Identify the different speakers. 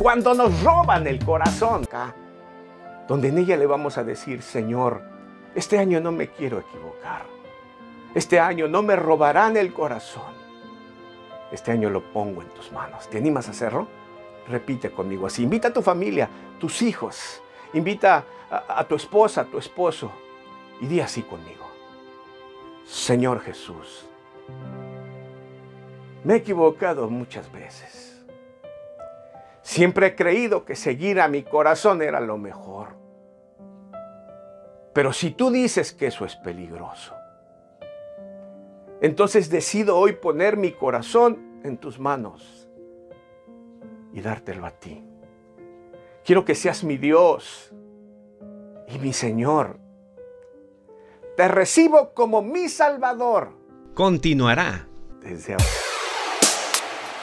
Speaker 1: cuando nos roban el corazón, donde en ella le vamos a decir, Señor, este año no me quiero equivocar. Este año no me robarán el corazón. Este año lo pongo en tus manos. ¿Te animas a hacerlo? Repite conmigo así. Invita a tu familia, tus hijos. Invita a, a tu esposa, a tu esposo. Y di así conmigo. Señor Jesús, me he equivocado muchas veces. Siempre he creído que seguir a mi corazón era lo mejor. Pero si tú dices que eso es peligroso, entonces decido hoy poner mi corazón en tus manos y dártelo a ti. Quiero que seas mi Dios y mi Señor. Te recibo como mi Salvador.
Speaker 2: Continuará.
Speaker 1: Desde ahora.